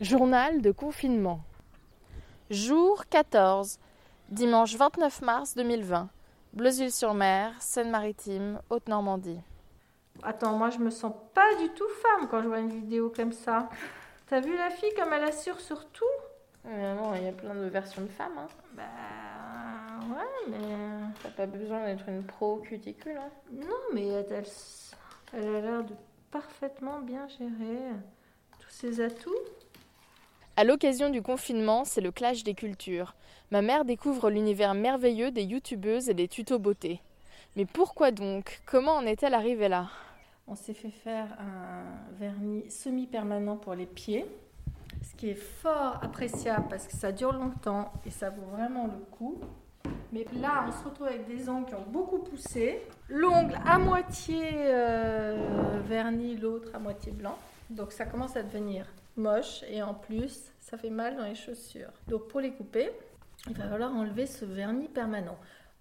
Journal de confinement. Jour 14, dimanche 29 mars 2020. Bleusil-sur-Mer, Seine-Maritime, Haute-Normandie. Attends, moi je me sens pas du tout femme quand je vois une vidéo comme ça. T'as vu la fille comme elle assure sur tout? Mais non, il y a plein de versions de femmes. Hein. Bah ouais, mais T'as pas besoin d'être une pro cuticule. Hein. non, mais elle, elle- elle a l'air de parfaitement bien gérer tous ses atouts? À l'occasion du confinement, c'est le clash des cultures. Ma mère découvre l'univers merveilleux des youtubeuses et des tutos beauté. Mais pourquoi donc? Comment en est-elle arrivée là? On s'est fait faire un vernis semi-permanent pour les pieds, ce qui est fort appréciable parce que ça dure longtemps et ça vaut vraiment le coup. Mais là, on se retrouve avec des ongles qui ont beaucoup poussé. L'ongle à moitié euh, verni, l'autre à moitié blanc. Donc ça commence à devenir moche et en plus, ça fait mal dans les chaussures. Donc pour les couper, il va falloir enlever ce vernis permanent.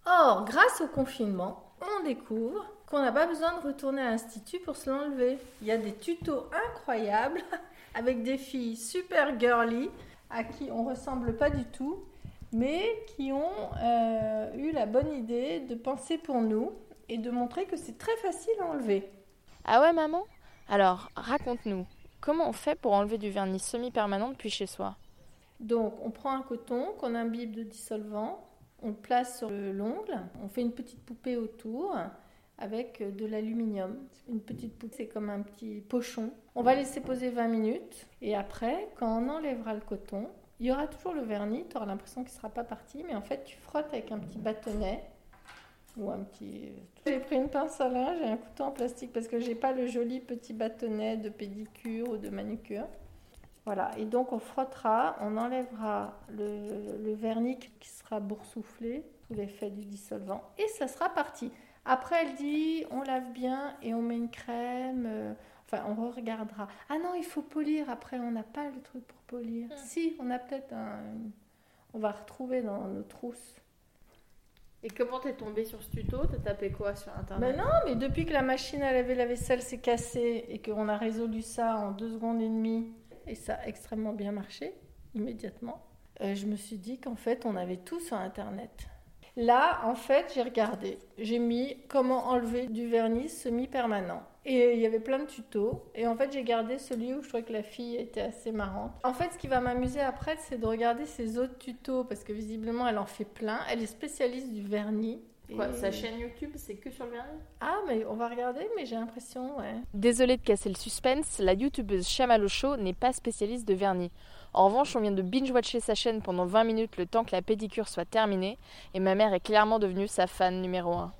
Or, grâce au confinement, on découvre qu'on n'a pas besoin de retourner à l'institut pour se l'enlever. Il y a des tutos incroyables avec des filles super girly à qui on ressemble pas du tout, mais qui ont euh, eu la bonne idée de penser pour nous et de montrer que c'est très facile à enlever. Ah ouais maman? Alors, raconte-nous. Comment on fait pour enlever du vernis semi-permanent depuis chez soi? Donc, on prend un coton qu'on imbibe de dissolvant, on le place sur le- l'ongle, on fait une petite poupée autour avec de l'aluminium. Une petite poupée, c'est comme un petit pochon. On va laisser poser 20 minutes et après, quand on enlèvera le coton, il y aura toujours le vernis, tu auras l'impression qu'il ne sera pas parti, mais en fait, tu frottes avec un petit bâtonnet ou un petit... J'ai pris une pince à linge et un couteau en plastique parce que j'ai pas le joli petit bâtonnet de pédicure ou de manucure. Voilà, et donc on frottera, on enlèvera le, le vernis qui sera boursouflé sous l'effet du dissolvant et ça sera parti. Après, elle dit on lave bien et on met une crème. euh, enfin, on regardera. Ah non, il faut polir. Après, on n'a pas le truc pour polir. Si, on a peut-être un. On va retrouver dans nos trousses. Et comment t'es tombée sur ce tuto? T'as tapé quoi sur internet? Mais non, mais depuis que la machine à laver la vaisselle s'est cassée et qu'on a résolu ça en deux secondes et demie, et ça a extrêmement bien marché, immédiatement, euh, je me suis dit qu'en fait, on avait tout sur Internet. Là, en fait, j'ai regardé. J'ai mis comment enlever du vernis semi-permanent. Et il y avait plein de tutos. Et en fait, j'ai gardé celui où je trouvais que la fille était assez marrante. En fait, ce qui va m'amuser après, c'est de regarder ses autres tutos. Parce que visiblement, elle en fait plein. Elle est spécialiste du vernis. Quoi, Et- sa chaîne YouTube, c'est que sur le vernis? Ah, mais on va regarder, mais j'ai l'impression, ouais. Désolée de casser le suspense, la youtubeuse Chamallow Show n'est pas spécialiste de vernis. En revanche, on vient de binge-watcher sa chaîne pendant 20 minutes le temps que la pédicure soit terminée, et ma mère est clairement devenue sa fan numéro 1.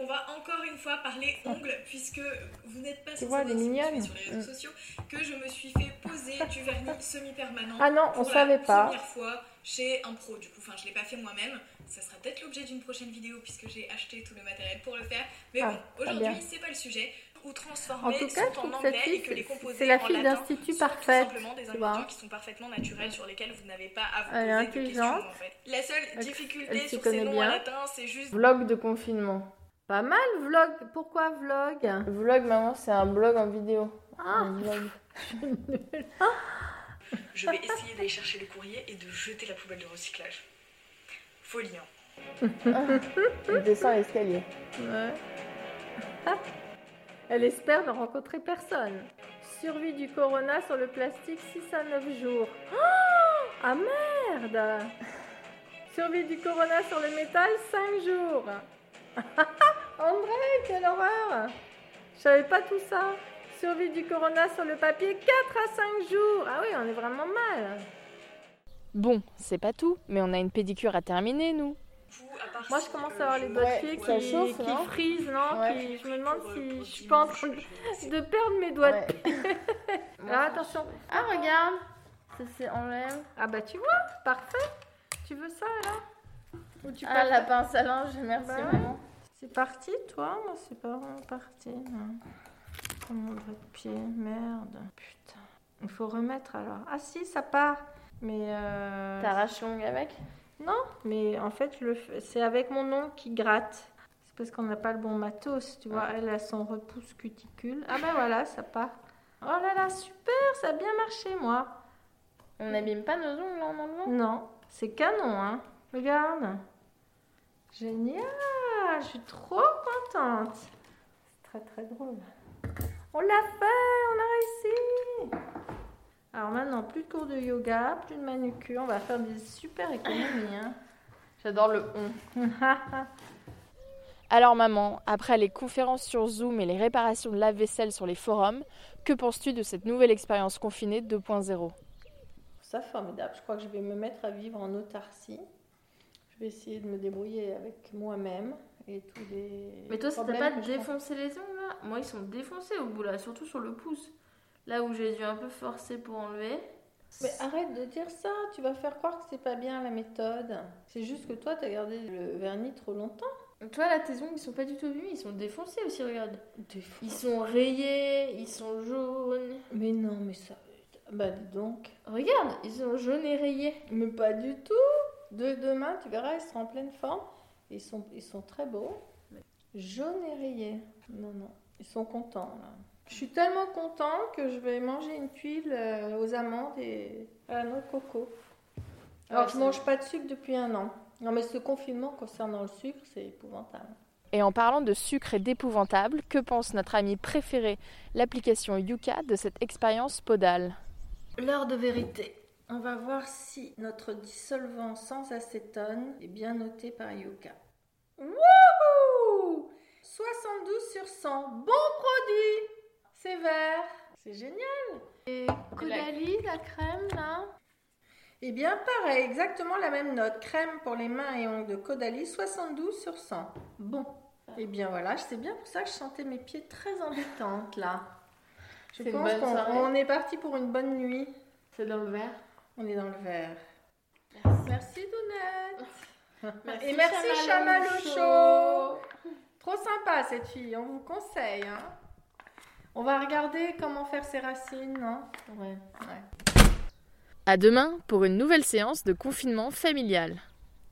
On va encore une fois parler ongles, puisque vous n'êtes pas Tu vois, elle est me mignonne. sur les réseaux sociaux, que je me suis fait poser du vernis semi-permanent. Ah non, on pour savait la pas. première fois chez un pro, du coup. Enfin, je l'ai pas fait moi-même. Ça sera peut-être l'objet d'une prochaine vidéo, puisque j'ai acheté tout le matériel pour le faire. Mais Ah, bon, aujourd'hui, c'est pas le sujet. Ou En transformer tout cas, je sont trouve en anglais fille, et que les composés c'est la en fille d'institut parfaite, Tout simplement des ingrédients qui sont parfaitement naturels sur lesquels vous n'avez pas à vous Elle est poser de questions, intelligente. en fait. La seule difficulté elle sur ces noms bien. en latin, c'est juste Vlog de confinement. Pas mal, vlog. Pourquoi vlog? Vlog, maman, c'est un blog en vidéo. Ah, Un vlog. Je vais essayer d'aller chercher le courrier et de jeter la poubelle de recyclage. Folie, hein. Il descend l'escalier. ouais. Ah. Elle espère ne rencontrer personne. Survie du corona sur le plastique 6 à 9 jours. Oh ah merde Survie du corona sur le métal 5 jours. André, quelle horreur Je savais pas tout ça. Survie du corona sur le papier 4 à 5 jours. Ah oui, on est vraiment mal. Bon, c'est pas tout, mais on a une pédicure à terminer, nous. Moi, je commence à avoir les doigts de pied qui, chauffe, qui non frisent, non Ouais. qui- Je me demande euh, si je suis pas en train de perdre mes doigts Ouais. de pied. Ah, attention. Ah, regarde Ça s'enlève. Ah bah tu vois, parfait. Tu veux ça là? Ou tu Ah, la pince à linge, merci Bah ouais. C'est parti toi Moi c'est pas vraiment parti. non? Oh, mon doigt de pied, merde. Putain. Il faut remettre alors. Ah si, ça part. Mais euh... T'arraches l'ongle avec? Non, mais en fait, le c'est avec mon ongle qui gratte. C'est parce qu'on n'a pas le bon matos, tu vois. Elle a son repousse cuticule. Ah ben voilà, ça part. Oh là là, super, ça a bien marché, moi. On n'abîme pas nos ongles en enlevant Non, c'est canon, hein. Regarde. Génial, je suis trop contente. C'est très très drôle. On l'a fait, on a réussi. Alors maintenant, plus de cours de yoga, plus de manucure. On va faire des super économies. Hein. J'adore le on. Alors maman, après les conférences sur Zoom et les réparations de lave-vaisselle sur les forums, que penses-tu de cette nouvelle expérience confinée 2.0 Ça formidable. Je crois que je vais me mettre à vivre en autarcie. Je vais essayer de me débrouiller avec moi-même et tous les. Mais toi, problèmes pas défoncé les ongles là? Moi, ils sont défoncés au bout là, surtout sur le pouce. Là où j'ai dû un peu forcer pour enlever. Mais arrête de dire ça, tu vas faire croire que c'est pas bien la méthode. C'est juste que toi, t'as gardé le vernis trop longtemps. Toi là, tes ongles ils sont pas du tout venus, ils sont défoncés aussi, regarde. Ils sont rayés, ils sont jaunes. Mais non, mais ça. Bah dis donc. Regarde, ils sont jaunes et rayés. Mais pas du tout. De, demain, tu verras, ils seront en pleine forme. Ils sont, ils sont très beaux. Jaunes et rayés. Non, non. Ils sont contents là. Je suis tellement content que je vais manger une tuile euh, aux amandes et à la noix de coco. Alors Ouais, que je mange pas de sucre depuis un an. Non mais ce confinement concernant le sucre, c'est épouvantable. Et en parlant de sucre et d'épouvantable, que pense notre ami préféré, l'application Yuka, de cette expérience podale? L'heure de vérité. On va voir si notre dissolvant sans acétone est bien noté par Yuka. Wouhou 72 sur 100. Bon produit C'est vert. C'est génial. Et Caudalie, la crème là? Eh bien, pareil, exactement la même note. Crème pour les mains et ongles de Caudalie, 72 sur 100. Bon. Eh bien voilà, c'est bien pour ça que je sentais mes pieds très embêtantes là. Je pense qu'on est parti pour une bonne nuit. C'est dans le verre. On est dans le vert. Merci Dounette. Merci, Et merci. Show. Trop sympa cette fille, on vous conseille. hein. On va regarder comment faire ses racines, non Ouais. Ouais. À demain pour une nouvelle séance de confinement familial.